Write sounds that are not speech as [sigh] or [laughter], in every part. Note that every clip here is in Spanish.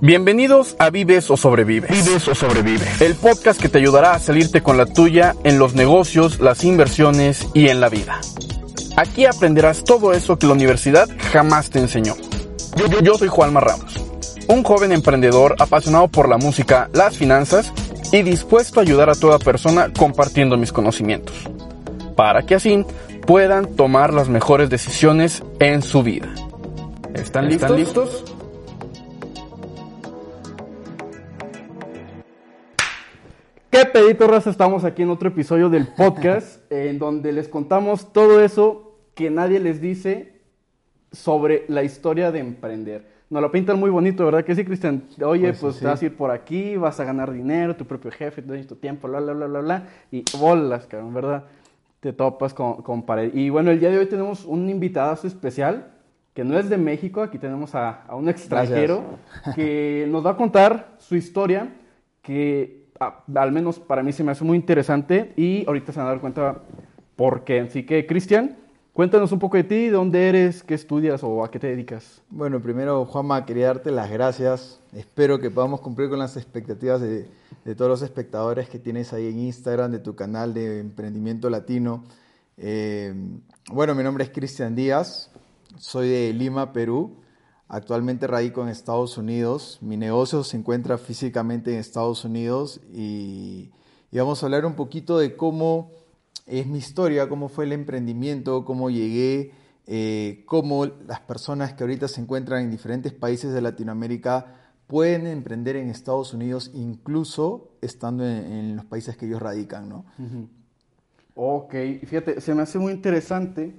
Bienvenidos a Vives o Sobrevives. Vives o sobrevives. El podcast que te ayudará a salirte con la tuya en los negocios, las inversiones y en la vida. Aquí aprenderás todo eso que la universidad jamás te enseñó. Yo, soy Juanma Ramos, un joven emprendedor apasionado por la música, las finanzas y dispuesto a ayudar a toda persona compartiendo mis conocimientos, para que así puedan tomar las mejores decisiones en su vida. ¿Están listos? ¿Están listos? ¿Qué pedito, raza? Estamos aquí en otro episodio del podcast [laughs] en donde les contamos todo eso que nadie les dice sobre la historia de emprender. Nos lo pintan muy bonito, ¿verdad que sí, Cristian? Oye, pues, Pues sí. te vas a ir por aquí, vas a ganar dinero, tu propio jefe, tu tiempo, bla, bla, bla, bla, bla, y bolas, cabrón, ¿verdad? Te topas con, con pared. Y bueno, el día de hoy tenemos un invitadazo especial que no es de México, aquí tenemos a, a un extranjero que nos va a contar su historia, que a- al menos para mí se me hace muy interesante y ahorita se van a dar cuenta por qué. Así que, Cristian, cuéntanos un poco de ti, dónde eres, qué estudias o a qué te dedicas. Bueno, primero, Juanma, quería darte las gracias. Espero que podamos cumplir con las expectativas de, de todos los espectadores que tienes ahí en Instagram, de tu canal de Emprendimiento Latino. Eh, bueno, mi nombre es Cristian Díaz, soy de Lima, Perú. Actualmente radico en Estados Unidos. Mi negocio se encuentra físicamente en Estados Unidos y, y vamos a hablar un poquito de cómo es mi historia, cómo fue el emprendimiento, cómo llegué, eh, cómo las personas que ahorita se encuentran en diferentes países de Latinoamérica pueden emprender en Estados Unidos, incluso estando en, los países que ellos radican, ¿no? Ok, fíjate, se me hace muy interesante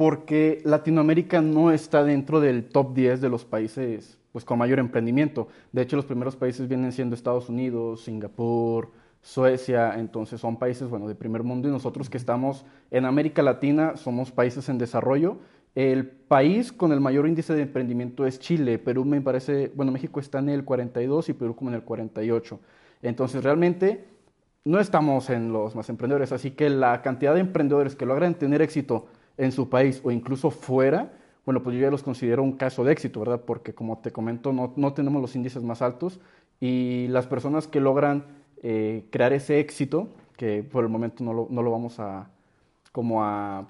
porque Latinoamérica no está dentro del top 10 de los países pues, con mayor emprendimiento. De hecho, los primeros países vienen siendo Estados Unidos, Singapur, Suecia, entonces son países bueno, de primer mundo y nosotros que estamos en América Latina somos países en desarrollo. El país con el mayor índice de emprendimiento es Chile, Perú me parece, bueno, México está en el 42 y Perú como en el 48. Entonces, realmente no estamos en los más emprendedores, así que la cantidad de emprendedores que logran tener éxito en su país o incluso fuera, bueno, pues yo ya los considero un caso de éxito, ¿verdad? Porque como te comento, no, no tenemos los índices más altos y las personas que logran eh, crear ese éxito, que por el momento no lo, no lo vamos a como a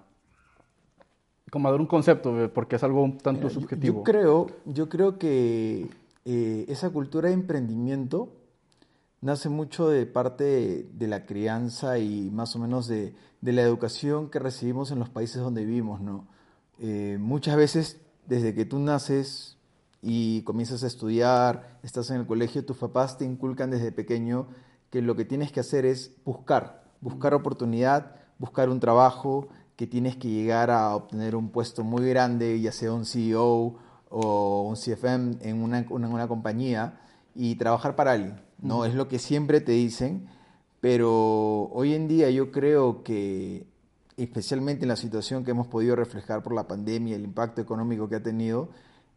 como a dar un concepto, eh, porque es algo un tanto Mira, yo- subjetivo. Yo creo, yo creo que eh, esa cultura de emprendimiento nace mucho de parte de, la crianza y más o menos de, la educación que recibimos en los países donde vivimos. Eh, muchas veces, desde que tú naces y comienzas a estudiar, estás en el colegio, tus papás te inculcan desde pequeño que lo que tienes que hacer es buscar, buscar oportunidad, buscar un trabajo, que tienes que llegar a obtener un puesto muy grande, ya sea un CEO o un CFM en una, una- una compañía y trabajar para alguien, ¿no? Es lo que siempre te dicen, pero hoy en día yo creo que, especialmente en la situación que hemos podido reflejar por la pandemia, el impacto económico que ha tenido,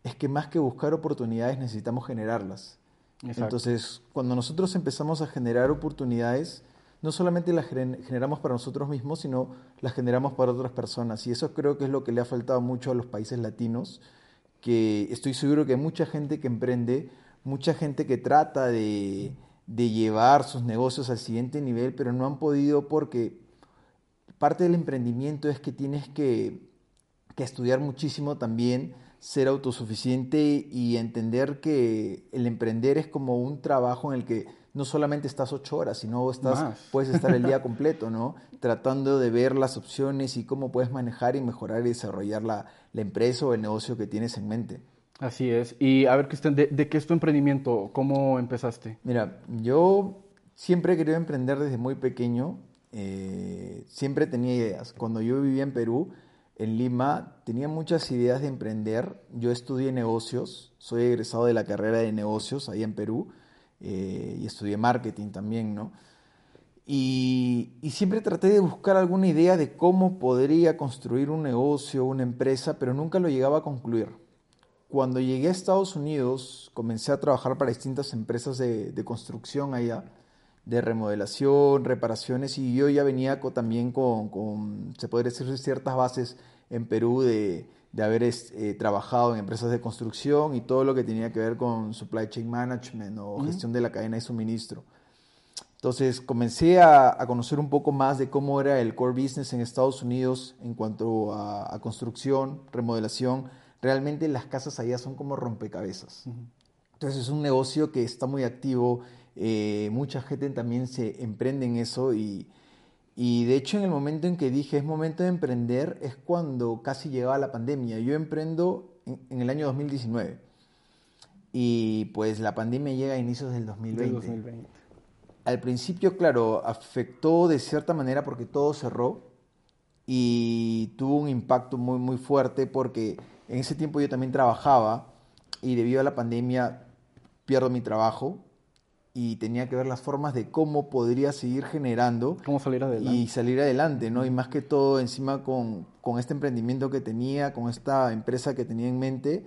es que más que buscar oportunidades necesitamos generarlas. Exacto. Entonces, cuando nosotros empezamos a generar oportunidades, no solamente las gener- generamos para nosotros mismos, sino las generamos para otras personas. Y eso creo que es lo que le ha faltado mucho a los países latinos, que estoy seguro que hay mucha gente que emprende, mucha gente que trata de, de llevar sus negocios al siguiente nivel, pero no han podido porque parte del emprendimiento es que tienes que, que estudiar muchísimo también, ser autosuficiente y entender que el emprender es como un trabajo en el que no solamente estás ocho horas, sino estás, Más. puedes estar el día [laughs] completo, ¿no? Tratando de ver las opciones y cómo puedes manejar y mejorar y desarrollar la, la empresa o el negocio que tienes en mente. Así es. Y a ver, Cristian, ¿de, de qué es tu emprendimiento? ¿Cómo empezaste? Mira, yo siempre he querido emprender desde muy pequeño. eh, siempre tenía ideas. Cuando yo vivía en Perú, en Lima, tenía muchas ideas de emprender. Yo estudié negocios, soy egresado de la carrera de negocios ahí en Perú eh, y estudié marketing también, ¿no? Y, y siempre traté de buscar alguna idea de cómo podría construir un negocio, una empresa, pero nunca lo llegaba a concluir. Cuando llegué a Estados Unidos, comencé a trabajar para distintas empresas de, de construcción allá, de remodelación, reparaciones, y yo ya venía co- también con, con, se podría decir, ciertas bases en Perú de, de haber eh, trabajado en empresas de construcción y todo lo que tenía que ver con supply chain management o gestión de la cadena de suministro. Entonces comencé a, conocer un poco más de cómo era el core business en Estados Unidos en cuanto a, construcción, remodelación. Realmente las casas allá son como rompecabezas. Entonces es un negocio que está muy activo, eh, mucha gente también se emprende en eso y, y de hecho, en el momento en que dije es momento de emprender, es cuando casi llegaba la pandemia. Yo emprendo en, el año 2019. Y pues la pandemia llega a inicios del 2020. Al principio, claro, afectó de cierta manera porque todo cerró y tuvo un impacto muy, muy fuerte porque en ese tiempo yo también trabajaba y debido a la pandemia pierdo mi trabajo y tenía que ver las formas de cómo podría seguir generando. Cómo salir adelante. Y salir adelante, ¿no? Y más que todo encima con, con este emprendimiento que tenía, con esta empresa que tenía en mente.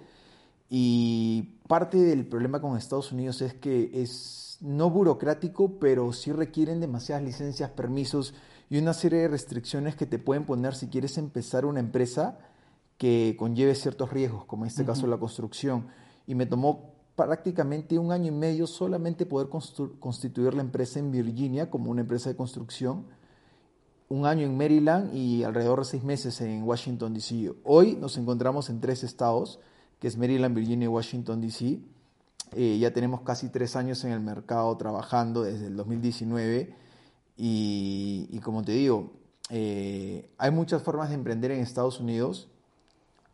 Y parte del problema con Estados Unidos es que es no burocrático, pero sí requieren demasiadas licencias, permisos y una serie de restricciones que te pueden poner si quieres empezar una empresa que conlleve ciertos riesgos, como en este caso la construcción. Y me tomó prácticamente un año y medio solamente poder constituir la empresa en Virginia como una empresa de construcción, un año en Maryland y alrededor de seis meses en Washington, D.C. Hoy nos encontramos en tres estados, que es Maryland, Virginia y Washington, D.C. Eh, ya tenemos casi tres años en el mercado trabajando desde el 2019 y, como te digo, eh, hay muchas formas de emprender en Estados Unidos,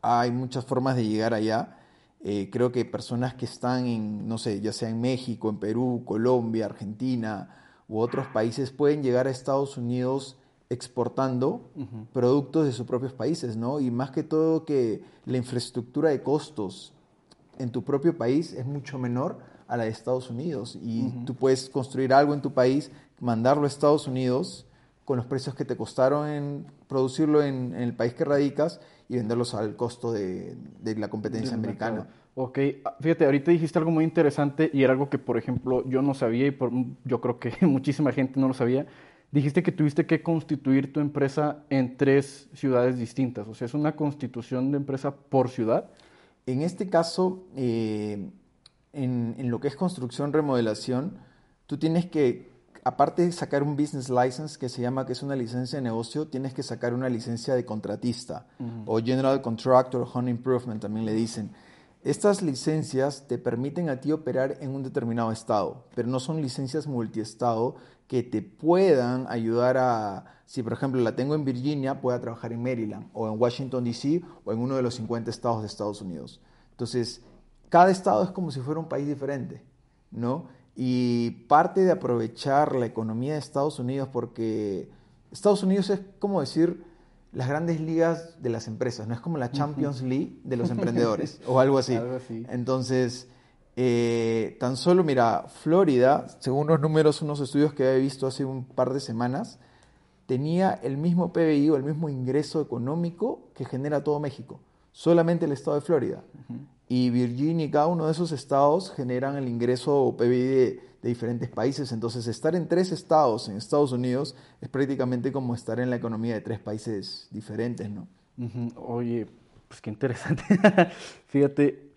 hay muchas formas de llegar allá eh, creo que personas que están en, no sé, ya sea en México, en Perú, Colombia, Argentina u otros países, pueden llegar a Estados Unidos exportando productos de sus propios países, ¿no? Y más que todo que la infraestructura de costos en tu propio país es mucho menor a la de Estados Unidos. Y tú puedes construir algo en tu país, mandarlo a Estados Unidos con los precios que te costaron en producirlo en, el país que radicas y venderlos al costo de, la competencia americana. Ok, ah, fíjate, ahorita dijiste algo muy interesante y era algo que, por ejemplo, yo no sabía y por, yo creo que [laughs] muchísima gente no lo sabía. Dijiste que tuviste que constituir tu empresa en tres ciudades distintas, o sea, es una constitución de empresa por ciudad. En este caso, eh, en, en lo que es construcción, remodelación, tú tienes que aparte de sacar un business license que se llama que es una licencia de negocio, tienes que sacar una licencia de contratista o general contractor, home improvement también le dicen. Estas licencias te permiten a ti operar en un determinado estado, pero no son licencias multiestado que te puedan ayudar a, si por ejemplo la tengo en Virginia, pueda trabajar en Maryland o en Washington, D.C. o en uno de los 50 estados de Estados Unidos. Entonces, cada estado es como si fuera un país diferente, ¿no? Y parte de aprovechar la economía de Estados Unidos, porque Estados Unidos es como decir las grandes ligas de las empresas, no es como la Champions League de los [laughs] emprendedores o algo así. Entonces, eh, tan solo, mira, Florida, según los números, unos estudios que he visto hace un par de semanas, tenía el mismo PBI o el mismo ingreso económico que genera todo México, solamente el estado de Florida y Virginia y cada uno de esos estados generan el ingreso PBI de, diferentes países. Entonces, estar en tres estados en Estados Unidos es prácticamente como estar en la economía de tres países diferentes, ¿no? Oye, pues qué interesante. [laughs] Fíjate,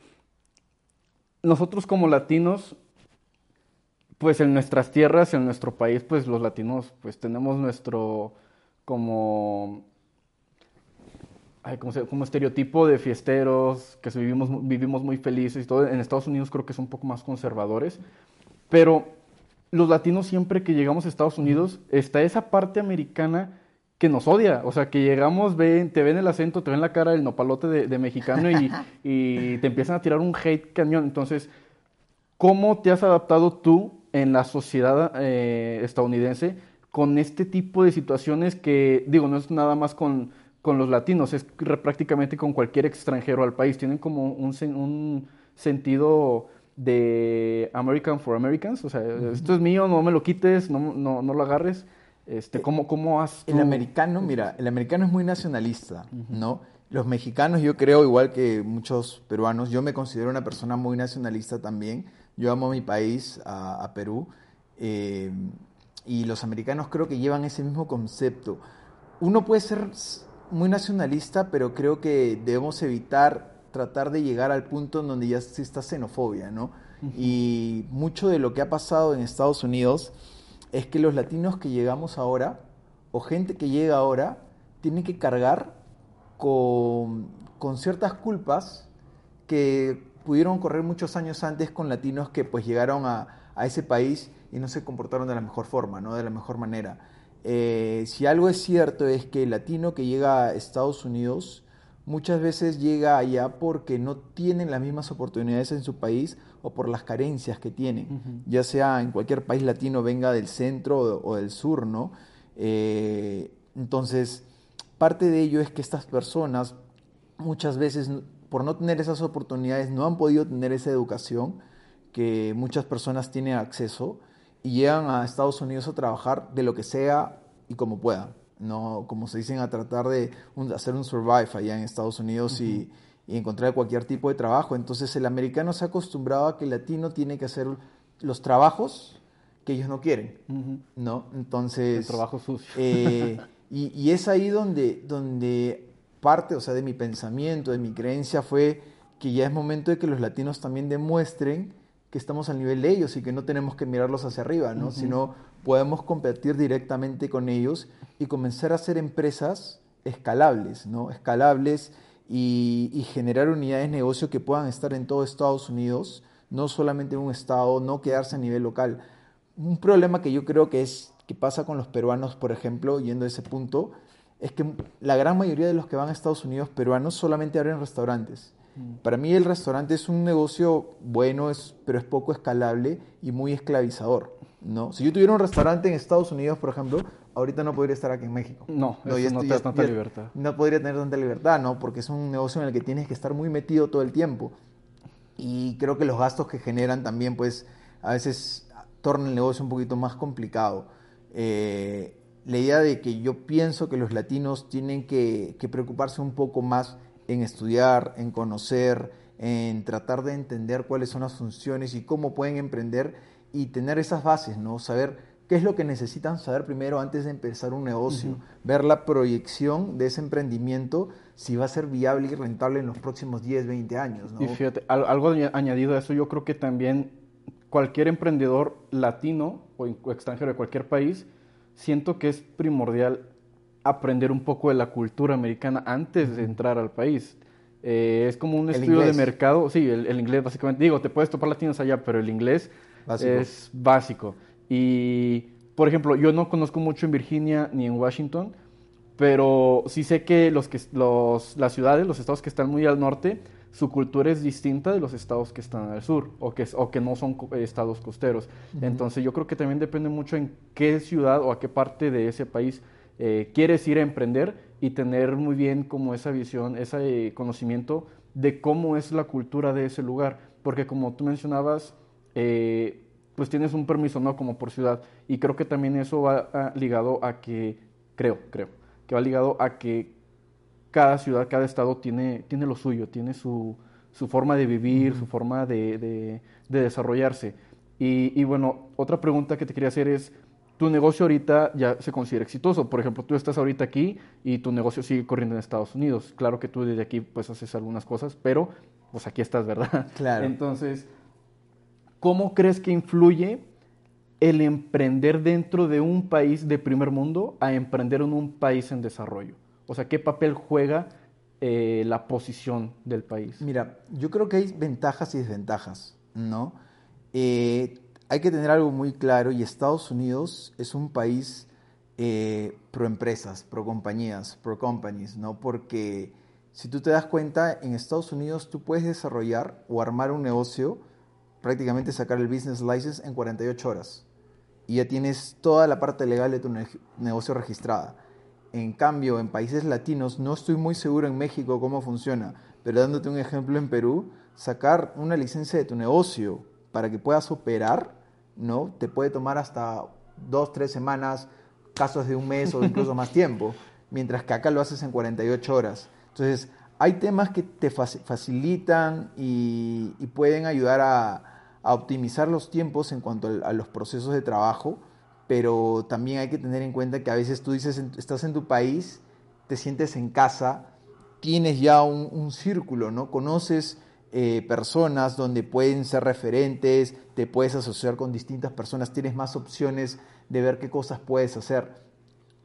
nosotros como latinos, pues en nuestras tierras, en nuestro país, pues los latinos, pues tenemos nuestro como como, estereotipo de fiesteros, que vivimos, vivimos muy felices y todo. En Estados Unidos creo que son un poco más conservadores. Pero los latinos siempre que llegamos a Estados Unidos está esa parte americana que nos odia. O sea, que llegamos, ven, te ven el acento, te ven la cara del nopalote de, mexicano [laughs] y, te empiezan a tirar un hate cañón. Entonces, ¿cómo te has adaptado tú en la sociedad eh, estadounidense con este tipo de situaciones que, digo, no es nada más con con los latinos, es prácticamente con cualquier extranjero al país. Tienen como un, un sentido de American for Americans, o sea, esto es mío, no me lo quites, no, no, no lo agarres. Este, ¿cómo, ¿Cómo has El americano, mira, el americano es muy nacionalista, ¿no? Los mexicanos, yo creo, igual que muchos peruanos, yo me considero una persona muy nacionalista también. Yo amo mi país, a, Perú, eh, y los americanos creo que llevan ese mismo concepto. Uno puede ser muy nacionalista, pero creo que debemos evitar tratar de llegar al punto en donde ya está xenofobia, ¿no? Y mucho de lo que ha pasado en Estados Unidos es que los latinos que llegamos ahora, o gente que llega ahora, tienen que cargar con, con ciertas culpas que pudieron correr muchos años antes con latinos que pues llegaron a, a ese país y no se comportaron de la mejor forma, ¿no? de la mejor manera. Eh, si algo es cierto es que el latino que llega a Estados Unidos muchas veces llega allá porque no tienen las mismas oportunidades en su país o por las carencias que tienen, ya sea en cualquier país latino, venga del centro o, del sur, ¿no? Eh, entonces, parte de ello es que estas personas muchas veces, por no tener esas oportunidades, no han podido tener esa educación que muchas personas tienen acceso y llegan a Estados Unidos a trabajar de lo que sea y como puedan. No, como se dicen, a tratar de hacer un survive allá en Estados Unidos y, encontrar cualquier tipo de trabajo. Entonces el americano se ha acostumbrado a que el latino tiene que hacer los trabajos que ellos no quieren, ¿no? Entonces... El trabajo sucio. Eh, y, y, es ahí donde, donde parte, o sea, de mi pensamiento, de mi creencia fue que ya es momento de que los latinos también demuestren que estamos al nivel de ellos y que no tenemos que mirarlos hacia arriba, ¿no? Sino podemos competir directamente con ellos y comenzar a hacer empresas escalables, ¿no? Escalables y, generar unidades de negocio que puedan estar en todo Estados Unidos, no solamente en un estado, no quedarse a nivel local. Un problema que yo creo que es que pasa con los peruanos, por ejemplo, yendo a ese punto, es que la gran mayoría de los que van a Estados Unidos peruanos solamente abren restaurantes. Mm. Para mí el restaurante es un negocio bueno, es, pero es poco escalable y muy esclavizador. ¿no? Si yo tuviera un restaurante en Estados Unidos, por ejemplo, ahorita no podría estar aquí en México. No, no, no te tanta libertad. No podría tener tanta libertad, ¿no? Porque es un negocio en el que tienes que estar muy metido todo el tiempo. Y creo que los gastos que generan también, pues, a veces tornan el negocio un poquito más complicado. Eh, la idea de que yo pienso que los latinos tienen que, que preocuparse un poco más en estudiar, en conocer, en tratar de entender cuáles son las funciones y cómo pueden emprender y tener esas bases, ¿no? Saber qué es lo que necesitan saber primero antes de empezar un negocio, ver la proyección de ese emprendimiento, si va a ser viable y rentable en los próximos 10, 20 años, ¿no? Y fíjate, algo añadido a eso, yo creo que también cualquier emprendedor latino o extranjero de cualquier país, siento que es primordial aprender un poco de la cultura americana antes de entrar al país. Eh, es como un estudio de mercado, sí, el, inglés básicamente, digo, te puedes topar latinos allá, pero el inglés es básico. Y, por ejemplo, yo no conozco mucho en Virginia ni en Washington, pero sí sé que, los que los, las ciudades, los estados que están muy al norte, su cultura es distinta de los estados que están al sur o que, o que no son estados costeros. Entonces yo creo que también depende mucho en qué ciudad o a qué parte de ese país eh, quieres ir a emprender y tener muy bien como esa visión, ese conocimiento de cómo es la cultura de ese lugar. Porque como tú mencionabas, eh, pues tienes un permiso, ¿no? Como por ciudad. Y creo que también eso va ligado a que, creo, creo, que va ligado a que cada ciudad, cada estado tiene, tiene lo suyo, tiene su, su forma de vivir, su forma de, de, desarrollarse. Y, y, bueno, otra pregunta que te quería hacer es, tu negocio ahorita ya se considera exitoso. Por ejemplo, tú estás ahorita aquí y tu negocio sigue corriendo en Estados Unidos. Claro que tú desde aquí pues haces algunas cosas, pero pues aquí estás, ¿verdad? Claro. Entonces, ¿cómo crees que influye el emprender dentro de un país de primer mundo a emprender en un país en desarrollo? O sea, ¿qué papel juega eh, la posición del país? Mira, yo creo que hay ventajas y desventajas, ¿no? Eh, hay que tener algo muy claro y Estados Unidos es un país eh, pro empresas, pro compañías, pro companies, ¿no? Porque si tú te das cuenta, en Estados Unidos tú puedes desarrollar o armar un negocio, prácticamente sacar el business license en 48 horas y ya tienes toda la parte legal de tu negocio registrada. En cambio, en países latinos, no estoy muy seguro en México cómo funciona, pero dándote un ejemplo en Perú, sacar una licencia de tu negocio para que puedas operar, ¿no? Te puede tomar hasta dos, tres semanas, casos de un mes o incluso más [laughs] tiempo, mientras que acá lo haces en 48 horas. Entonces, hay temas que te facilitan y, pueden ayudar a, optimizar los tiempos en cuanto a, los procesos de trabajo, pero también hay que tener en cuenta que a veces tú dices, estás en tu país te sientes en casa, tienes ya un, círculo, ¿no? Conoces eh, personas donde pueden ser referentes, te puedes asociar con distintas personas, tienes más opciones de ver qué cosas puedes hacer.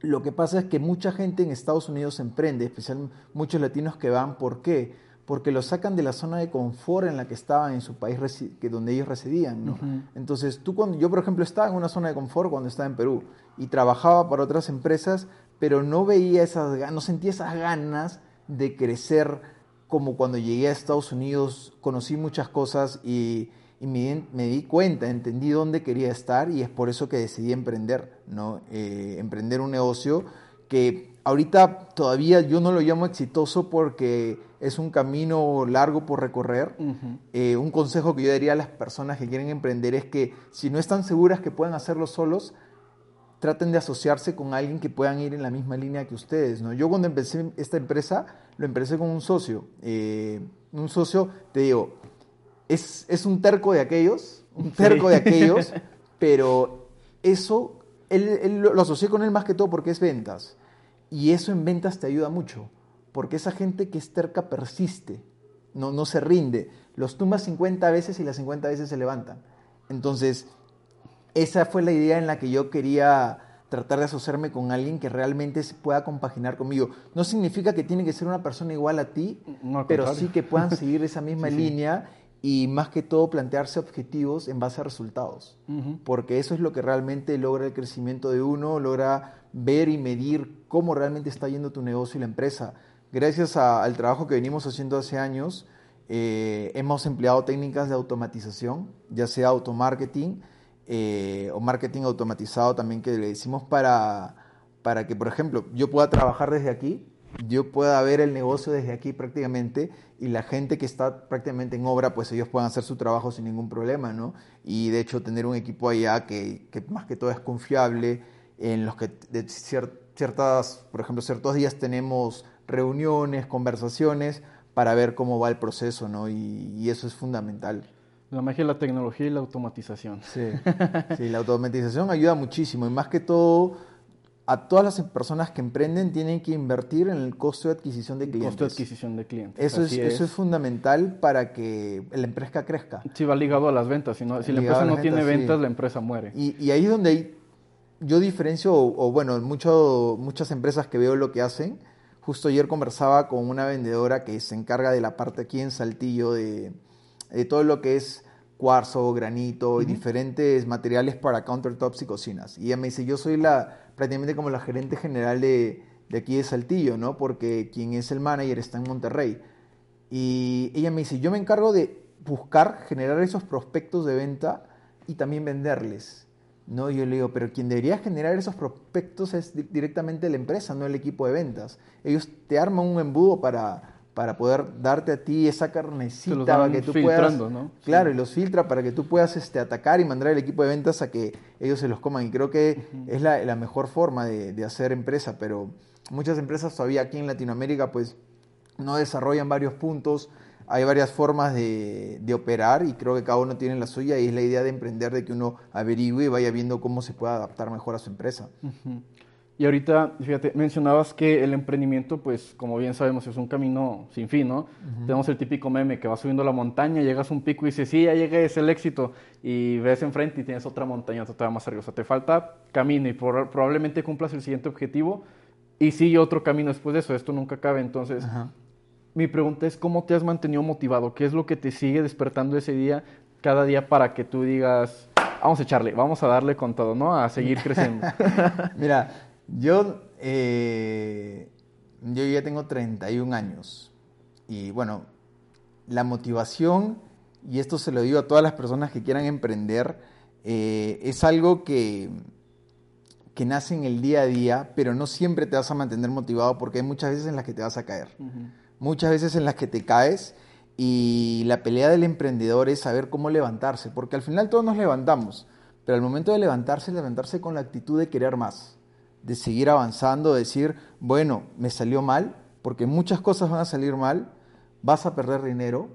Lo que pasa es que mucha gente en Estados Unidos emprende, especialmente muchos latinos que van, ¿por qué? Porque los sacan de la zona de confort en la que estaban en su país, que donde ellos residían, ¿no? Entonces, tú cuando, yo por ejemplo estaba en una zona de confort cuando estaba en Perú y trabajaba para otras empresas, pero no veía esas, no sentía esas ganas de crecer como cuando llegué a Estados Unidos, conocí muchas cosas y, me, di cuenta, entendí dónde quería estar y es por eso que decidí emprender, ¿no? Eh, emprender un negocio que ahorita todavía yo no lo llamo exitoso porque es un camino largo por recorrer. Eh, un consejo que yo daría a las personas que quieren emprender es que si no están seguras que puedan hacerlo solos, traten de asociarse con alguien que puedan ir en la misma línea que ustedes. ¿no? Yo cuando empecé esta empresa, lo empecé con un socio. Eh, un socio, te digo, es, es, un terco de aquellos, un terco de aquellos, [laughs] pero eso, él, lo asocié con él más que todo porque es ventas. Y eso en ventas te ayuda mucho, porque esa gente que es terca persiste, no, no se rinde. Los tumbas 50 veces y las 50 veces se levantan. Entonces, esa fue la idea en la que yo quería tratar de asociarme con alguien que realmente se pueda compaginar conmigo. No significa que tiene que ser una persona igual a ti, pero sí que puedan seguir esa [laughs] misma línea y más que todo plantearse objetivos en base a resultados, porque eso es lo que realmente logra el crecimiento de uno, logra ver y medir cómo realmente está yendo tu negocio y la empresa. Gracias al trabajo que venimos haciendo hace años, eh, hemos empleado técnicas de automatización, ya sea automarketing, eh, o marketing automatizado también que le decimos para, para que, por ejemplo, yo pueda trabajar desde aquí, yo pueda ver el negocio desde aquí prácticamente y la gente que está prácticamente en obra, pues ellos puedan hacer su trabajo sin ningún problema, ¿no? Y de hecho tener un equipo allá que, más que todo es confiable, en los que de ciertas, por ejemplo, ciertos días tenemos reuniones, conversaciones para ver cómo va el proceso, ¿no? y eso es fundamental. La magia de la tecnología y la automatización. Sí, [laughs] sí, la automatización ayuda muchísimo y más que todo a todas las personas que emprenden tienen que invertir en el costo de adquisición de clientes. Costo de adquisición de clientes. Eso es, eso es fundamental para que la empresa crezca. Sí, va ligado a las ventas. Si, no, si la empresa no tiene ventas, la empresa muere. Y, y, ahí es donde yo diferencio, o, bueno, mucho, muchas empresas que veo lo que hacen. Justo ayer conversaba con una vendedora que se encarga de la parte aquí en Saltillo de de todo lo que es cuarzo, granito y diferentes materiales para countertops y cocinas. Y ella me dice, yo soy la prácticamente como la gerente general de, de aquí de Saltillo, ¿no? Porque quien es el manager está en Monterrey. Y ella me dice, yo me encargo de buscar, generar esos prospectos de venta y también venderles. ¿no? Yo le digo, pero quien debería generar esos prospectos es directamente la empresa, no el equipo de ventas. Ellos te arman un embudo para, para poder darte a ti esa carnecita para que tú puedas ¿no? claro y los filtra para que tú puedas este atacar y mandar al equipo de ventas a que ellos se los coman. Y creo que es la, la, mejor forma de, de, hacer empresa pero muchas empresas todavía aquí en Latinoamérica pues no desarrollan varios puntos. Hay varias formas de, de, operar y creo que cada uno tiene la suya y es la idea de emprender de que uno averigüe y vaya viendo cómo se puede adaptar mejor a su empresa. Y ahorita, fíjate, mencionabas que el emprendimiento, pues como bien sabemos, es un camino sin fin, ¿no? Tenemos el típico meme que vas subiendo la montaña, llegas a un pico y dices, sí, ya llegué, es el éxito, y ves enfrente y tienes otra montaña todavía más arriba. O sea, te falta camino y probablemente cumplas el siguiente objetivo y sigue otro camino después de eso. Esto nunca cabe. Entonces, mi pregunta es, ¿cómo te has mantenido motivado? ¿Qué es lo que te sigue despertando ese día, cada día, para que tú digas, vamos a echarle, vamos a darle con todo, ¿no? A seguir creciendo. [laughs] Mira, yo, eh, yo ya tengo 31 años y bueno, la motivación, y esto se lo digo a todas las personas que quieran emprender, eh, es algo que, que nace en el día a día, pero no siempre te vas a mantener motivado porque hay muchas veces en las que te vas a caer, muchas veces en las que te caes y la pelea del emprendedor es saber cómo levantarse, porque al final todos nos levantamos, pero al momento de levantarse, levantarse con la actitud de querer más de seguir avanzando, decir, bueno, me salió mal, porque muchas cosas van a salir mal, vas a perder dinero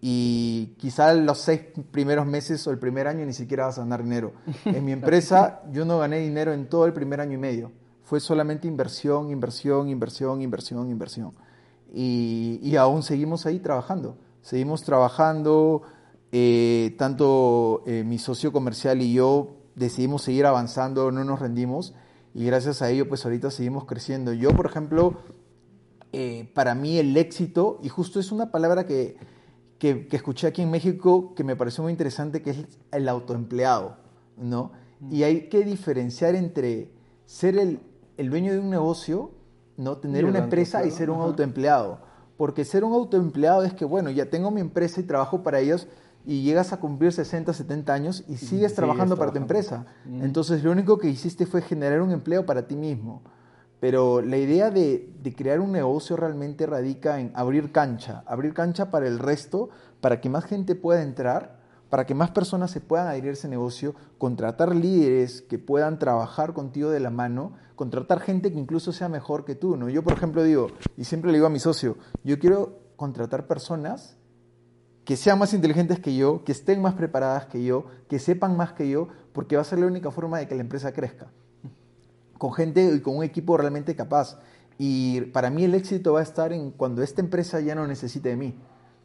y quizá los seis primeros meses o el primer año ni siquiera vas a ganar dinero. En mi [laughs] empresa yo no gané dinero en todo el primer año y medio. fue solamente inversión, inversión, inversión, inversión, inversión. Y, y aún seguimos ahí trabajando. Seguimos trabajando, eh, tanto eh, mi socio comercial y yo decidimos seguir avanzando, no nos rendimos y gracias a ello pues ahorita seguimos creciendo. Yo, por ejemplo, eh, para mí el éxito, y justo es una palabra que, que, escuché aquí en México que me pareció muy interesante, que es el autoempleado, ¿no? Y hay que diferenciar entre ser el, el dueño de un negocio, ¿no? Tener una empresa y ser un autoempleado. Porque ser un autoempleado es que, bueno, ya tengo mi empresa y trabajo para ellos, y llegas a cumplir 60, 70 años y sigues trabajando para tu empresa. Entonces lo único que hiciste fue generar un empleo para ti mismo. Pero la idea de, de, crear un negocio realmente radica en abrir cancha, abrir cancha para el resto, para que más gente pueda entrar, para que más personas se puedan adherir a ese negocio, contratar líderes que puedan trabajar contigo de la mano, contratar gente que incluso sea mejor que tú. ¿no? Yo, por ejemplo, digo, y siempre le digo a mi socio, yo quiero contratar personas que sean más inteligentes que yo, que estén más preparadas que yo, que sepan más que yo, porque va a ser la única forma de que la empresa crezca. Con gente y con un equipo realmente capaz. Y para mí el éxito va a estar en cuando esta empresa ya no necesite de mí.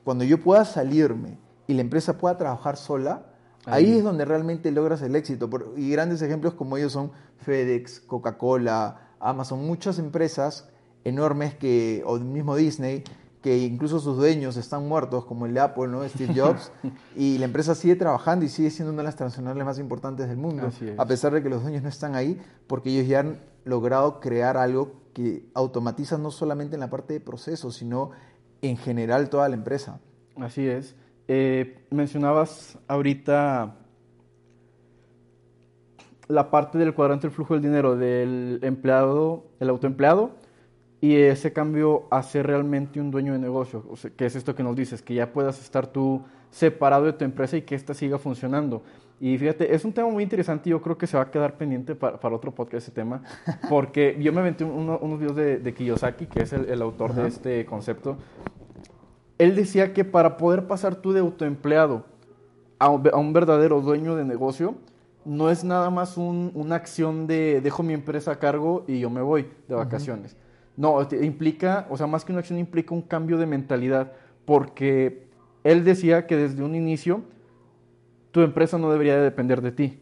Cuando yo pueda salirme y la empresa pueda trabajar sola, ahí, es donde realmente logras el éxito. Y grandes ejemplos como ellos son FedEx, Coca-Cola, Amazon, muchas empresas enormes que, o mismo Disney, que incluso sus dueños están muertos, como el de Apple, ¿no? Steve Jobs, [laughs] y la empresa sigue trabajando y sigue siendo una de las transnacionales más importantes del mundo, a pesar de que los dueños no están ahí, porque ellos ya han logrado crear algo que automatiza no solamente en la parte de procesos, sino en general toda la empresa. Así es. Eh, mencionabas ahorita la parte del cuadrante del flujo del dinero del empleado, el autoempleado y ese cambio a ser realmente un dueño de negocio, o sea, que es esto que nos dices, que ya puedas estar tú separado de tu empresa y que ésta siga funcionando. Y fíjate, es un tema muy interesante y yo creo que se va a quedar pendiente para, otro podcast ese tema, [laughs] porque yo me aventé unos videos de, Kiyosaki, que es el, autor de este concepto. Él decía que para poder pasar tú de autoempleado a un, verdadero dueño de negocio, no es nada más una acción de dejo mi empresa a cargo y yo me voy de vacaciones. No, implica, o sea, más que una acción implica un cambio de mentalidad, porque él decía que desde un inicio tu empresa no debería de depender de ti.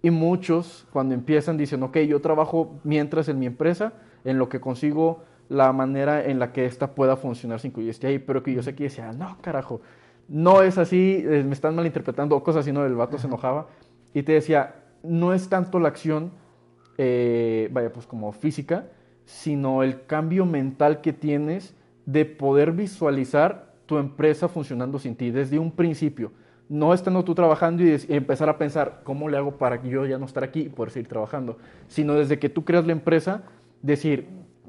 Y muchos cuando empiezan dicen, ok, yo trabajo mientras en mi empresa, en lo que consigo la manera en la que ésta pueda funcionar sin que yo esté ahí, pero que yo sé que decía, no, carajo, no es así, eh, me están malinterpretando, cosas así, ¿no? El vato se enojaba y te decía, no es tanto la acción, eh, vaya, pues como física, sino el cambio mental que tienes de poder visualizar tu empresa funcionando sin ti desde un principio. No estando tú trabajando y, empezar a pensar cómo le hago para que yo ya no estar aquí y poder seguir trabajando, sino desde que tú creas la empresa, decir,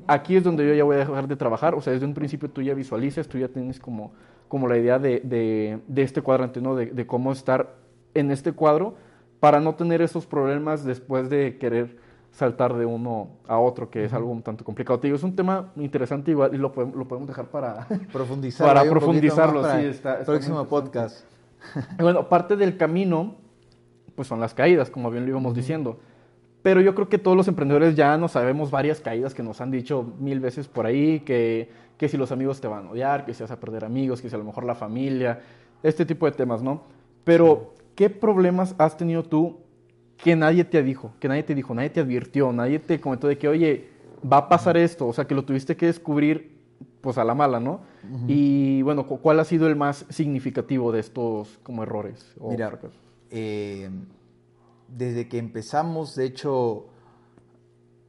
aquí es donde yo ya voy a dejar de trabajar, o sea, desde un principio tú ya visualizas, tú ya tienes como, como la idea de, de, este cuadrante, ¿no? De, de cómo estar en este cuadro para no tener esos problemas después de querer saltar de uno a otro, que es algo un tanto complicado. Te digo, es un tema interesante igual y lo podemos, lo podemos dejar para [laughs] profundizar para profundizarlo. Para sí, está, próximo podcast. bueno, parte del camino, pues son las caídas, como bien lo íbamos diciendo. Pero yo creo que todos los emprendedores ya nos sabemos varias caídas que nos han dicho mil veces por ahí, que, que si los amigos te van a odiar, que si vas a perder amigos, que si a lo mejor la familia, este tipo de temas, ¿no? Pero, ¿qué problemas has tenido tú que nadie te dijo, que nadie te dijo, nadie te advirtió, nadie te comentó de que, oye, va a pasar esto, o sea, que lo tuviste que descubrir pues a la mala, ¿no? Y bueno, ¿cuál ha sido el más significativo de estos como errores? Mira, eh, desde que empezamos, de hecho,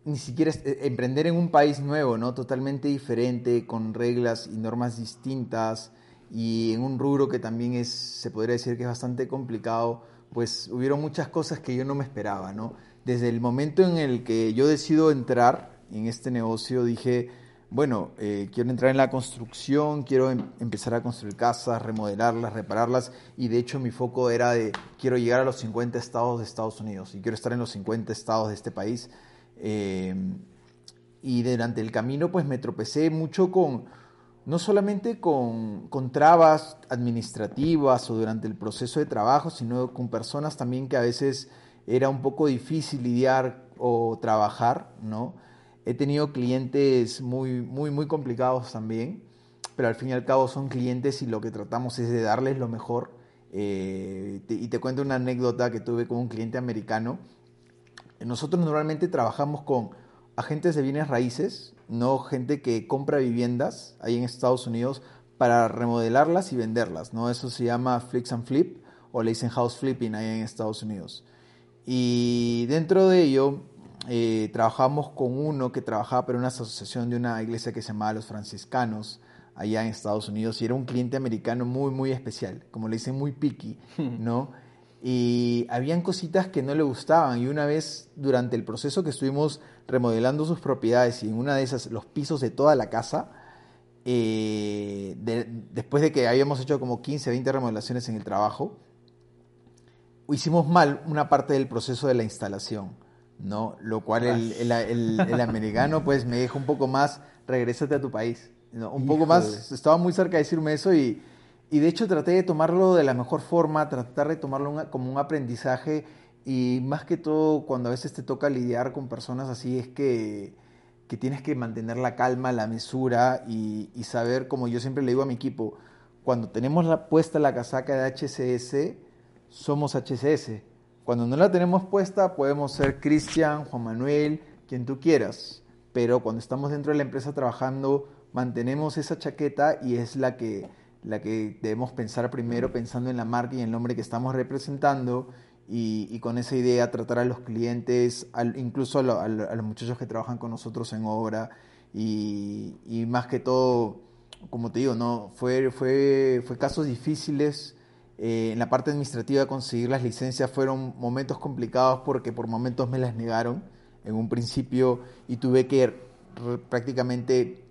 ni siquiera eh, emprender en un país nuevo, ¿no? Totalmente diferente, con reglas y normas distintas y en un rubro que también es, se podría decir que es bastante complicado pues hubieron muchas cosas que yo no me esperaba, ¿no? Desde el momento en el que yo decido entrar en este negocio, dije, bueno, eh, quiero entrar en la construcción, quiero em, empezar a construir casas, remodelarlas, repararlas, y de hecho mi foco era de, quiero llegar a los 50 estados de Estados Unidos, y quiero estar en los 50 estados de este país. Em, y durante el camino, pues me tropecé mucho con no solamente con, trabas administrativas o durante el proceso de trabajo, sino con personas también que a veces era un poco difícil lidiar o trabajar, ¿no? He tenido clientes muy, muy, muy complicados también, pero al fin y al cabo son clientes y lo que tratamos es de darles lo mejor. Eh, y te cuento una anécdota que tuve con un cliente americano. Nosotros normalmente trabajamos con agentes de bienes raíces, no gente que compra viviendas ahí en Estados Unidos para remodelarlas y venderlas, ¿no? Eso se llama flips and flip o le dicen house flipping ahí en Estados Unidos. Y dentro de ello eh, trabajamos con uno que trabajaba para una asociación de una iglesia que se llamaba Los Franciscanos allá en Estados Unidos y era un cliente americano muy, muy especial, como le dicen, muy picky, [laughs] ¿no? Y habían cositas que no le gustaban. Y una vez durante el proceso que estuvimos remodelando sus propiedades y en una de esas los pisos de toda la casa, eh, después de que habíamos hecho como 15, 20 remodelaciones en el trabajo, hicimos mal una parte del proceso de la instalación, ¿no? Lo cual el, el, americano pues me dijo un poco más, regrésate a tu país, un poco más, estaba muy cerca de decirme eso y y de hecho traté de tomarlo de la mejor forma, tratar de tomarlo como un aprendizaje y más que todo cuando a veces te toca lidiar con personas así es que, que tienes que mantener la calma, la mesura y, saber, como yo siempre le digo a mi equipo, cuando tenemos puesta la casaca de HCS, somos HCS. Cuando no la tenemos puesta, podemos ser Cristian, Juan Manuel, quien tú quieras. Pero cuando estamos dentro de la empresa trabajando, mantenemos esa chaqueta y es la que la que debemos pensar primero pensando en la marca y en el nombre que estamos representando y, con esa idea tratar a los clientes, incluso a, los muchachos que trabajan con nosotros en obra y, más que todo, como te digo, no fue, fue, fue casos difíciles. Eh, en la parte administrativa de conseguir las licencias fueron momentos complicados porque por momentos me las negaron en un principio y tuve que prácticamente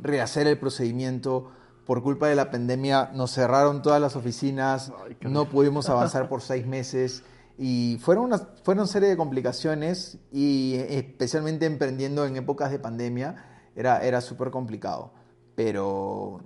rehacer el procedimiento por culpa de la pandemia nos cerraron todas las oficinas, no pudimos avanzar por [laughs] seis meses y fueron una fueron serie de complicaciones y especialmente emprendiendo en épocas de pandemia era, era súper complicado. Pero,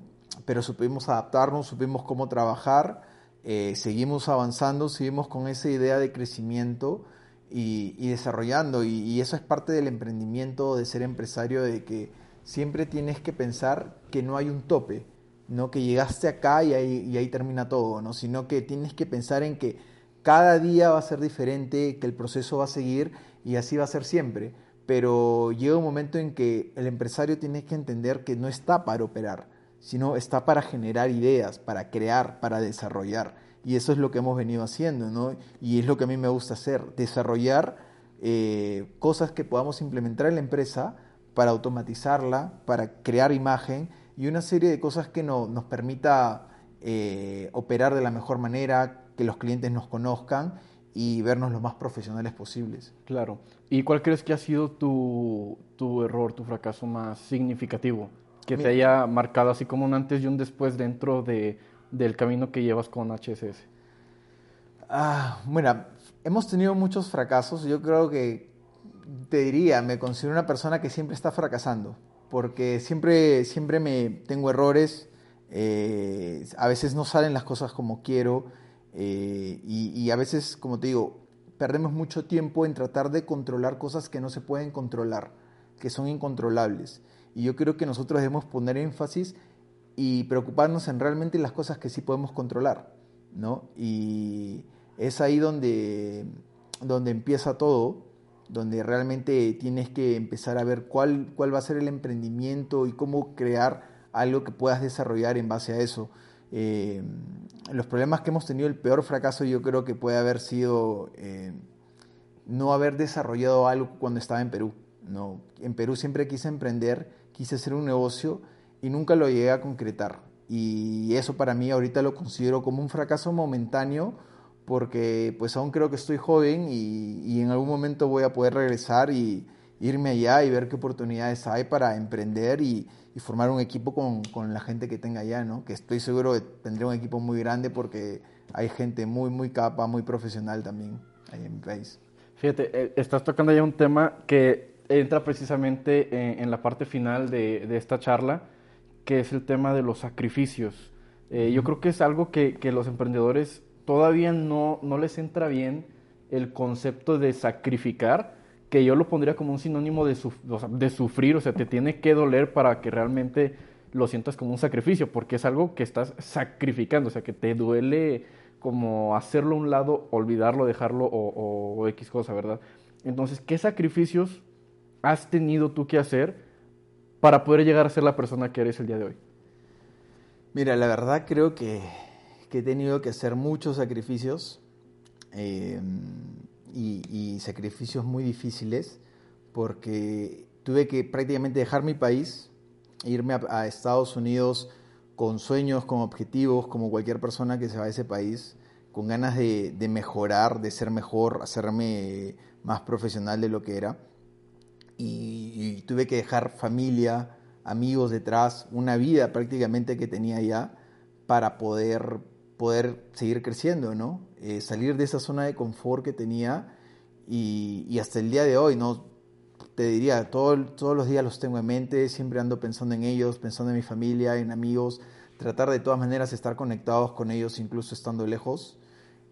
pero supimos adaptarnos, supimos cómo trabajar, eh, seguimos avanzando, seguimos con esa idea de crecimiento y, desarrollando. y eso es parte del emprendimiento, de ser empresario, de que siempre tienes que pensar que no hay un tope no que llegaste acá y ahí, termina todo, ¿no? sino que tienes que pensar en que cada día va a ser diferente, que el proceso va a seguir y así va a ser siempre. Pero llega un momento en que el empresario tiene que entender que no está para operar, sino está para generar ideas, para crear, para desarrollar. Y eso es lo que hemos venido haciendo, ¿no? Y es lo que a mí me gusta hacer, desarrollar eh, cosas que podamos implementar en la empresa para automatizarla, para crear imagen y una serie de cosas que nos permita eh, operar de la mejor manera, que los clientes nos conozcan y vernos lo más profesionales posibles. Claro. ¿Y cuál crees que ha sido tu, error, tu fracaso más significativo? Que te haya marcado así como un antes y un después dentro de, del camino que llevas con HSS. Ah, bueno, hemos tenido muchos fracasos. Yo creo que te diría, me considero una persona que siempre está fracasando porque siempre, siempre me tengo errores, eh, a veces no salen las cosas como quiero eh, y, a veces, como te digo, perdemos mucho tiempo en tratar de controlar cosas que no se pueden controlar, que son incontrolables. Y yo creo que nosotros debemos poner énfasis y preocuparnos en realmente las cosas que sí podemos controlar, ¿no? Y es ahí donde, donde empieza todo donde realmente tienes que empezar a ver cuál, cuál va a ser el emprendimiento y cómo crear algo que puedas desarrollar en base a eso. Eh, los problemas que hemos tenido, el peor fracaso yo creo que puede haber sido eh, no haber desarrollado algo cuando estaba en Perú. No, en Perú siempre quise emprender, quise hacer un negocio y nunca lo llegué a concretar. Y eso para mí ahorita lo considero como un fracaso momentáneo porque pues aún creo que estoy joven y, en algún momento voy a poder regresar y irme allá y ver qué oportunidades hay para emprender y, formar un equipo con, la gente que tenga allá, ¿no? Que estoy seguro que tendré un equipo muy grande porque hay gente muy, muy capa, muy profesional también ahí en mi país. Fíjate, eh, estás tocando ya un tema que entra precisamente en, la parte final de, esta charla, que es el tema de los sacrificios. Eh, yo creo que es algo que, que los emprendedores todavía no, no les entra bien el concepto de sacrificar, que yo lo pondría como un sinónimo de, de sufrir, o sea, te tiene que doler para que realmente lo sientas como un sacrificio, porque es algo que estás sacrificando, o sea, que te duele como hacerlo a un lado, olvidarlo, dejarlo o, o X cosa, ¿verdad? Entonces, ¿qué sacrificios has tenido tú que hacer para poder llegar a ser la persona que eres el día de hoy? Mira, la verdad creo que, he tenido que hacer muchos sacrificios eh, y, sacrificios muy difíciles porque tuve que prácticamente dejar mi país, irme a, Estados Unidos con sueños, con objetivos, como cualquier persona que se va a ese país, con ganas de, de mejorar, de ser mejor, hacerme más profesional de lo que era. Y, tuve que dejar familia, amigos detrás, una vida prácticamente que tenía ya para poder, poder seguir creciendo, ¿no? Eh, salir de esa zona de confort que tenía y, hasta el día de hoy, ¿no? Te diría, todos los días los tengo en mente, siempre ando pensando en ellos, pensando en mi familia, en amigos, tratar de todas maneras estar conectados con ellos incluso estando lejos.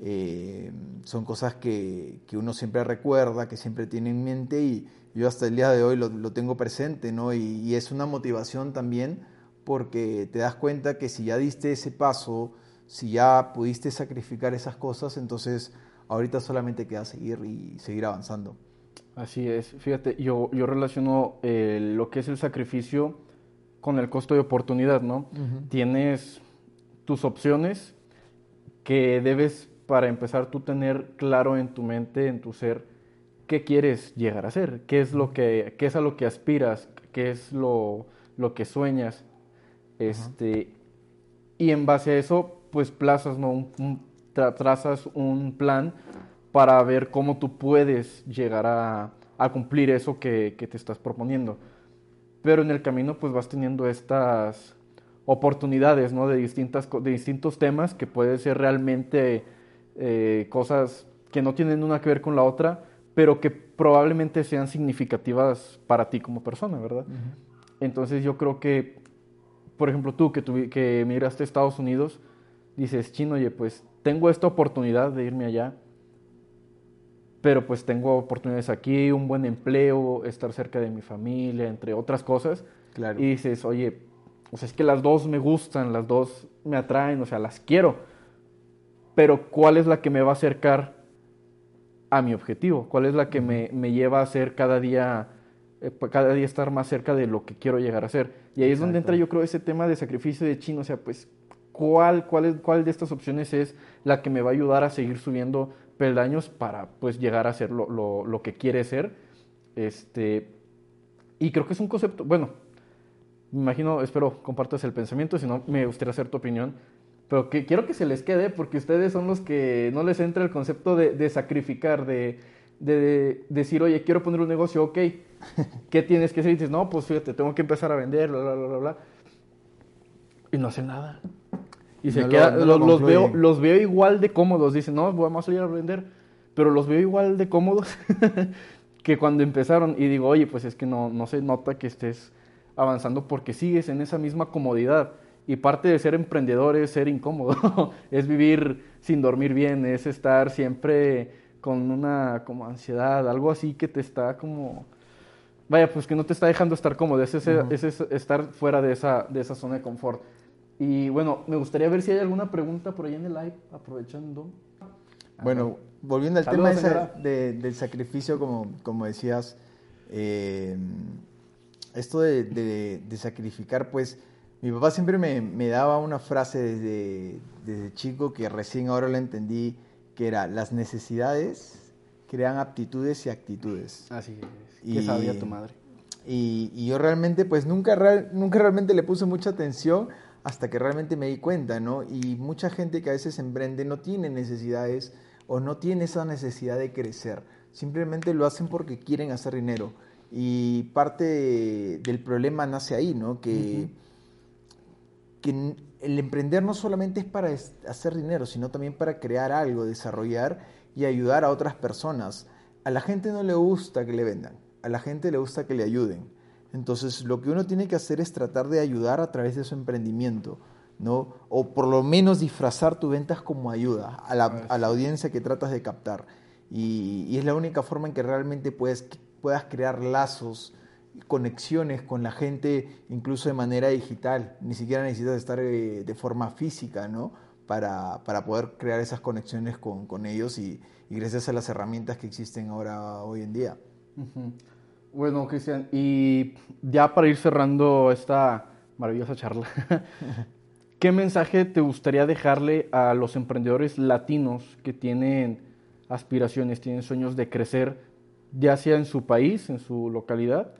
Eh, son cosas que, que, uno siempre recuerda, que siempre tiene en mente y yo hasta el día de hoy lo, lo tengo presente, ¿no? Y, es una motivación también porque te das cuenta que si ya diste ese paso, si ya pudiste sacrificar esas cosas, entonces ahorita solamente queda seguir y seguir avanzando. Así es, fíjate, yo, yo relaciono eh, lo que es el sacrificio con el costo de oportunidad, ¿no? Tienes tus opciones que debes para empezar tú tener claro en tu mente, en tu ser, qué quieres llegar a ser, qué es, lo que, qué es a lo que aspiras, qué es lo, lo que sueñas. Este, Y en base a eso, pues plazas, ¿no? Un, trazas un plan para ver cómo tú puedes llegar a, a cumplir eso que, que, te estás proponiendo. Pero en el camino pues vas teniendo estas oportunidades, ¿no? De, distintas, de distintos temas que pueden ser realmente eh, cosas que no tienen una que ver con la otra, pero que probablemente sean significativas para ti como persona, ¿verdad? Entonces yo creo que, por ejemplo, tú que, que migraste a Estados Unidos, dices, chino, oye, pues tengo esta oportunidad de irme allá, pero pues tengo oportunidades aquí, un buen empleo, estar cerca de mi familia, entre otras cosas. Claro. Y dices, oye, o sea, es que las dos me gustan, las dos me atraen, o sea, las quiero pero ¿cuál es la que me va a acercar a mi objetivo? ¿Cuál es la que me, lleva a ser cada día, eh, cada día estar más cerca de lo que quiero llegar a ser? Y ahí es donde entra yo creo ese tema de sacrificio de chino, o sea, pues, ¿cuál, cuál, es, ¿cuál de estas opciones es la que me va a ayudar a seguir subiendo peldaños para, pues, llegar a ser lo, lo, que quiere ser? Este, y creo que es un concepto, bueno, me imagino, espero compartas el pensamiento, si no, me gustaría hacer tu opinión pero que quiero que se les quede porque ustedes son los que no les entra el concepto de, sacrificar, de, decir, oye, quiero poner un negocio, ok, [laughs] ¿qué tienes que hacer? Y dices, no, pues fíjate, tengo que empezar a vender, bla, bla, bla, bla. Y no hacen nada. Y se queda, los, veo, los veo igual de cómodos. Dicen, no, vamos a salir a vender. Pero los veo igual de cómodos [laughs] que cuando empezaron. Y digo, oye, pues es que no, no se nota que estés avanzando porque sigues en esa misma comodidad. Y parte de ser emprendedor es ser incómodo, [laughs] es vivir sin dormir bien, es estar siempre con una como ansiedad, algo así que te está como, vaya, pues que no te está dejando estar cómodo, es, estar fuera de esa, de esa zona de confort. Y bueno, me gustaría ver si hay alguna pregunta por ahí en el live, aprovechando. Bueno, volviendo al tema del sacrificio, como, como decías, eh, esto de, de sacrificar, pues mi papá siempre me, daba una frase desde, desde, chico que recién ahora la entendí, que era, las necesidades crean aptitudes y actitudes. Así es. ¿Qué sabía tu madre? Y, yo realmente, pues nunca, nunca realmente le puse mucha atención hasta que realmente me di cuenta, ¿no? Y mucha gente que a veces emprende no tiene necesidades o no tiene esa necesidad de crecer. Simplemente lo hacen porque quieren hacer dinero. Y parte del problema nace ahí, ¿no? Que que el emprender no solamente es para hacer dinero, sino también para crear algo, desarrollar y ayudar a otras personas. A la gente no le gusta que le vendan, a la gente le gusta que le ayuden. Entonces, lo que uno tiene que hacer es tratar de ayudar a través de su emprendimiento, ¿no? O por lo menos disfrazar tus ventas como ayuda a la, audiencia que tratas de captar. Y, y, es la única forma en que realmente puedes puedas crear lazos, conexiones con la gente, incluso de manera digital. Ni siquiera necesitas estar eh, de forma física, ¿no? Para, para, poder crear esas conexiones con, con ellos y, y, gracias a las herramientas que existen ahora hoy en día. Bueno, Cristian, y ya para ir cerrando esta maravillosa charla, [laughs] ¿qué mensaje te gustaría dejarle a los emprendedores latinos que tienen aspiraciones, tienen sueños de crecer, ya sea en su país, en su localidad,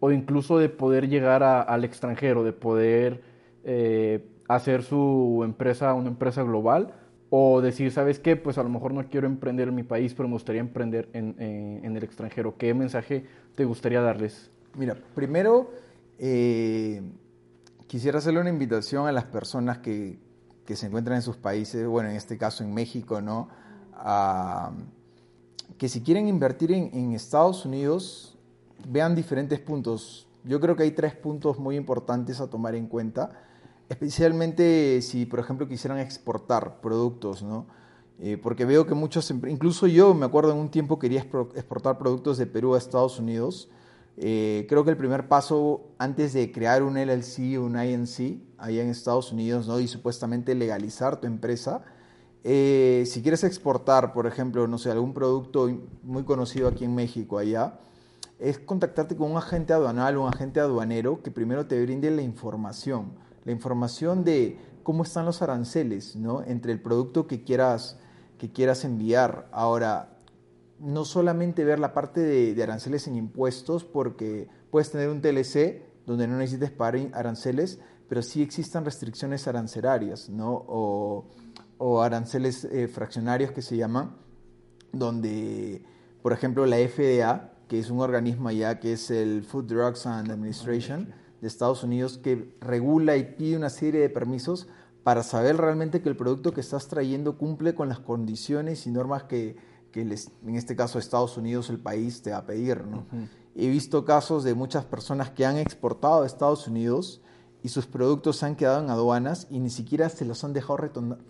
o incluso de poder llegar a, al extranjero, de poder eh, hacer su empresa una empresa global? O decir, ¿sabes qué? Pues a lo mejor no quiero emprender en mi país, pero me gustaría emprender en, en, en el extranjero. ¿Qué mensaje te gustaría darles? Mira, primero eh, quisiera hacerle una invitación a las personas que, que, se encuentran en sus países, bueno, en este caso en México, ¿no? A, que si quieren invertir en, en Estados Unidos, vean diferentes puntos. Yo creo que hay tres puntos muy importantes a tomar en cuenta especialmente si, por ejemplo, quisieran exportar productos, ¿no? Eh, porque veo que muchos, incluso yo me acuerdo en un tiempo quería exportar productos de Perú a Estados Unidos. Eh, creo que el primer paso antes de crear un LLC o un INC allá en Estados Unidos ¿no? y supuestamente legalizar tu empresa, eh, si quieres exportar, por ejemplo, no sé, algún producto muy conocido aquí en México, allá, es contactarte con un agente aduanal o un agente aduanero que primero te brinde la información la información de cómo están los aranceles, ¿no? Entre el producto que quieras, que quieras enviar. Ahora, no solamente ver la parte de, aranceles en impuestos, porque puedes tener un TLC donde no necesites pagar aranceles, pero sí existen restricciones arancelarias, ¿no? O, aranceles eh, fraccionarios que se llaman, donde, por ejemplo, la FDA, que es un organismo allá que es el Food Drugs and Administration, de Estados Unidos que regula y pide una serie de permisos para saber realmente que el producto que estás trayendo cumple con las condiciones y normas que, que les, en este caso Estados Unidos, el país, te va a pedir. ¿no? He visto casos de muchas personas que han exportado a Estados Unidos y sus productos se han quedado en aduanas y ni siquiera se los han dejado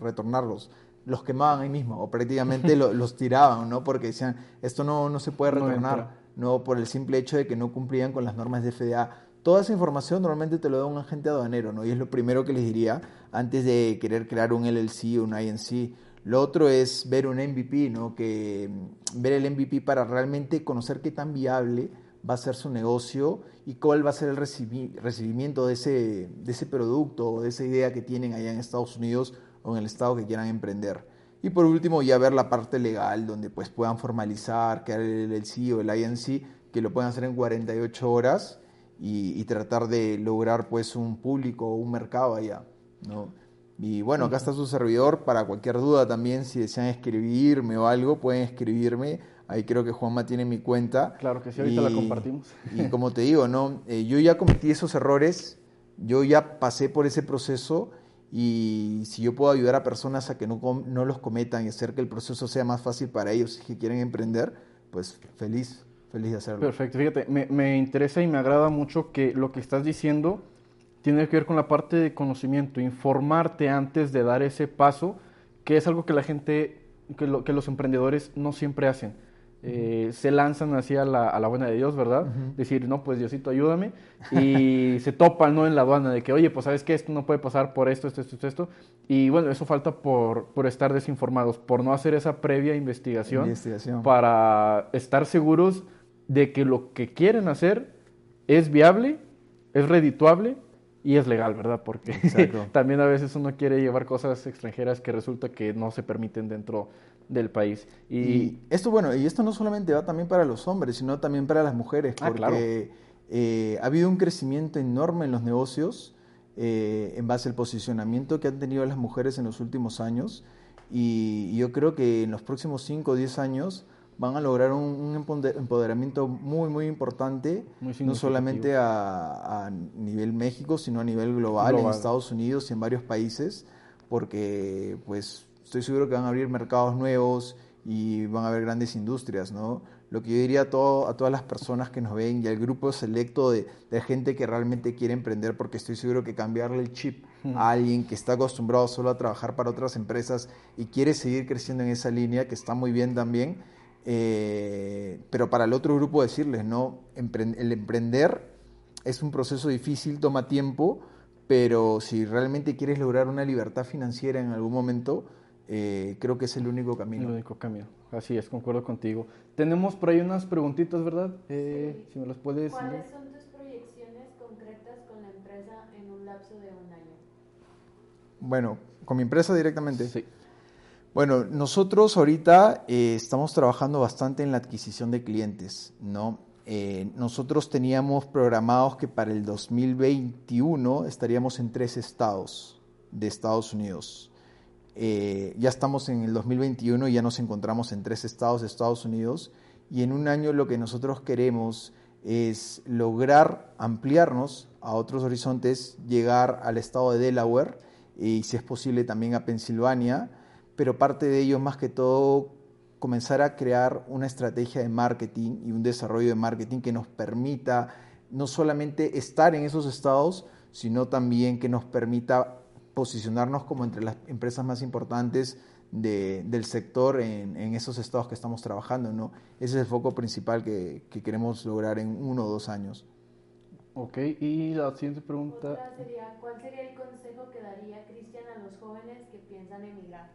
retornarlos. Los quemaban ahí mismo o prácticamente los tiraban, ¿no? Porque decían, esto no, no se puede retornar, no, por el simple hecho de que no cumplían con las normas de FDA Toda esa información normalmente te lo da un agente aduanero, ¿no? Y es lo primero que les diría antes de querer crear un LLC o un INC. Lo otro es ver un MVP, ¿no? Que mm, ver el MVP para realmente conocer qué tan viable va a ser su negocio y cuál va a ser el recibimiento de ese, de ese producto o de esa idea que tienen allá en Estados Unidos o en el estado que quieran emprender. Y por último, ya ver la parte legal, donde pues puedan formalizar, crear el LLC o el INC, que lo puedan hacer en 48 horas y, tratar de lograr pues un público, un mercado allá, ¿no? Y bueno, acá está su servidor para cualquier duda también, si desean escribirme o algo, pueden escribirme. Ahí creo que Juanma tiene mi cuenta. Claro que sí, ahorita la compartimos. Y como te digo, ¿no? Eh, yo ya cometí esos errores, yo ya pasé por ese proceso y si yo puedo ayudar a personas a que no, no los cometan y hacer que el proceso sea más fácil para ellos si quieren emprender, pues feliz. Feliz de hacerlo. Perfecto, fíjate, me, me, interesa y me agrada mucho que lo que estás diciendo tiene que ver con la parte de conocimiento, informarte antes de dar ese paso, que es algo que la gente, que, lo, que los emprendedores no siempre hacen. Eh, se lanzan así a la, a la, buena de Dios, ¿verdad? Decir, no, pues Diosito, ayúdame. Y [laughs] se topan, ¿no? En la aduana de que, oye, pues sabes que esto no puede pasar por esto, esto, esto, esto. Y bueno, eso falta por, por estar desinformados, por no hacer esa previa investigación, investigación. para estar seguros de que lo que quieren hacer es viable, es redituable y es legal, ¿verdad? Porque [laughs] también a veces uno quiere llevar cosas extranjeras que resulta que no se permiten dentro del país. Y, esto, bueno, y esto no solamente va también para los hombres, sino también para las mujeres, ah, porque eh, ha habido un crecimiento enorme en los negocios eh, en base al posicionamiento que han tenido las mujeres en los últimos años. Y, y yo creo que en los próximos 5 o 10 años van a lograr un, empoderamiento muy, muy importante, no solamente a, nivel México, sino a nivel global, en Estados Unidos y en varios países, porque pues estoy seguro que van a abrir mercados nuevos y van a haber grandes industrias, ¿no? Lo que yo diría a, todo, a todas las personas que nos ven y al grupo selecto de, de, gente que realmente quiere emprender, porque estoy seguro que cambiarle el chip a alguien que está acostumbrado solo a trabajar para otras empresas y quiere seguir creciendo en esa línea, que está muy bien también, Eh, pero para el otro grupo decirles, ¿no? el emprender es un proceso difícil, toma tiempo, pero si realmente quieres lograr una libertad financiera en algún momento, eh, creo que es el único camino. El único camino, así es, concuerdo contigo. Tenemos por ahí unas preguntitas, ¿verdad? Eh, si me las puedes... ¿Cuáles son tus proyecciones concretas con la empresa en un lapso de un año? Bueno, con mi empresa directamente. Sí. Bueno, nosotros ahorita eh, estamos trabajando bastante en la adquisición de clientes, ¿no? Eh, nosotros teníamos programados que para el 2021 estaríamos en tres estados de Estados Unidos. Eh, ya estamos en el 2021 y ya nos encontramos en tres estados de Estados Unidos y en un año lo que nosotros queremos es lograr ampliarnos a otros horizontes, llegar al estado de Delaware y si es posible también a Pensilvania pero parte de ello más que todo comenzar a crear una estrategia de marketing y un desarrollo de marketing que nos permita no solamente estar en esos estados, sino también que nos permita posicionarnos como entre las empresas más importantes del sector en, esos estados que estamos trabajando. ¿no? Ese es el foco principal que, queremos lograr en uno o dos años. Ok, y la siguiente pregunta. Sería, ¿Cuál sería el consejo que daría Cristian a los jóvenes que piensan emigrar?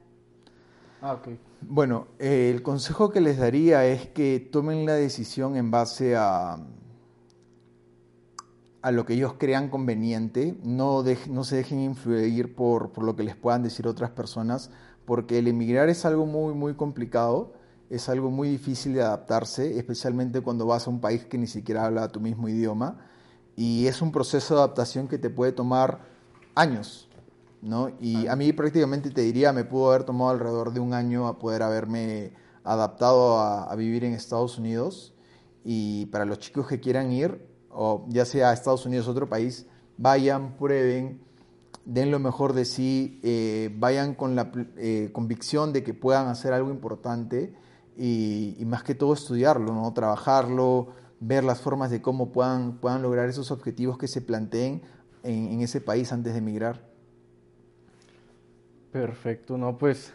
Ah, bueno, eh, el consejo que les daría es que tomen la decisión en base a, a lo que ellos crean conveniente, no, no se dejen influir por, por, lo que les puedan decir otras personas, porque el emigrar es algo muy, muy complicado, es algo muy difícil de adaptarse, especialmente cuando vas a un país que ni siquiera habla tu mismo idioma, y es un proceso de adaptación que te puede tomar años, ¿no? Y a mí prácticamente te diría, me pudo haber tomado alrededor de un año a poder haberme adaptado a, vivir en Estados Unidos. Y para los chicos que quieran ir, o ya sea a Estados Unidos o otro país, vayan, prueben, den lo mejor de sí, eh, vayan con la eh, convicción de que puedan hacer algo importante y, más que todo estudiarlo, ¿no? trabajarlo, ver las formas de cómo puedan, puedan lograr esos objetivos que se planteen en, en ese país antes de emigrar. Perfecto, no, pues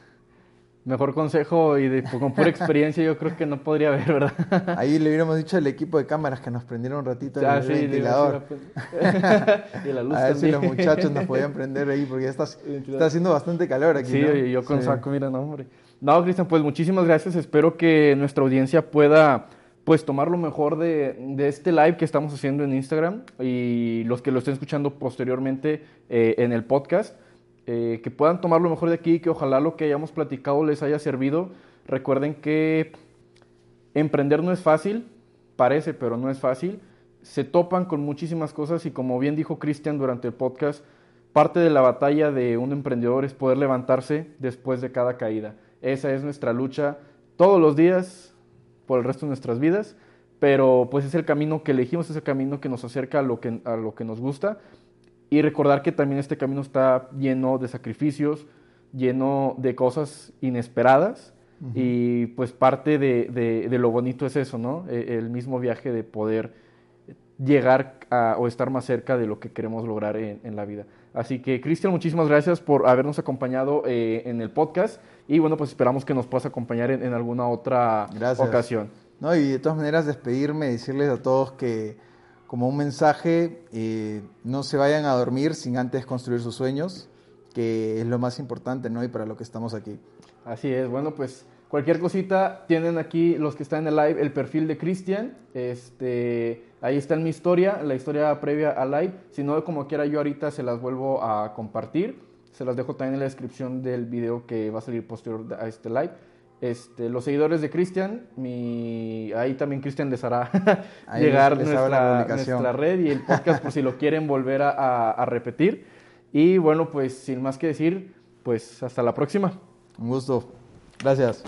mejor consejo y de, con pura experiencia yo creo que no podría haber, ¿verdad? Ahí le hubiéramos dicho al equipo de cámaras que nos prendieron un ratito ah, el ventilador. [laughs] y la luz A ver si los muchachos nos podían prender ahí porque ya está, está haciendo bastante calor aquí. Sí, yo con saco, mira, no, hombre. No, Cristian, pues muchísimas gracias. Espero que nuestra audiencia pueda pues tomar lo mejor de, de, este live que estamos haciendo en Instagram y los que lo estén escuchando posteriormente eh, en el podcast. Eh, que puedan tomar lo mejor de aquí, que ojalá lo que hayamos platicado les haya servido. Recuerden que emprender no es fácil, parece, pero no es fácil. Se topan con muchísimas cosas y como bien dijo Cristian durante el podcast, parte de la batalla de un emprendedor es poder levantarse después de cada caída. Esa es nuestra lucha todos los días por el resto de nuestras vidas, pero pues es el camino que elegimos, es el camino que nos acerca a lo que, a lo que nos gusta y recordar que también este camino está lleno de sacrificios, lleno de cosas inesperadas. Y pues parte de, de, lo bonito es eso, ¿no? E, el mismo viaje de poder llegar a, o estar más cerca de lo que queremos lograr en, en la vida. Así que, Cristian, muchísimas gracias por habernos acompañado eh, en el podcast. Y bueno, pues esperamos que nos puedas acompañar en, en alguna otra ocasión. No, y de todas maneras, despedirme, decirles a todos que como un mensaje, eh, no se vayan a dormir sin antes construir sus sueños, que es lo más importante, ¿no? Y para lo que estamos aquí. Así es, bueno, pues cualquier cosita, tienen aquí los que están en el live el perfil de Cristian, este, ahí está en mi historia, la historia previa al live, si no, como quiera yo ahorita se las vuelvo a compartir, se las dejo también en la descripción del video que va a salir posterior a este live. Este, los seguidores de Cristian, mi, ahí también Cristian les hará [laughs] llegar nuestra, nuestra, red y el podcast por si lo quieren volver a repetir. Y bueno, pues sin más que decir, pues hasta la próxima. Un gusto. Gracias.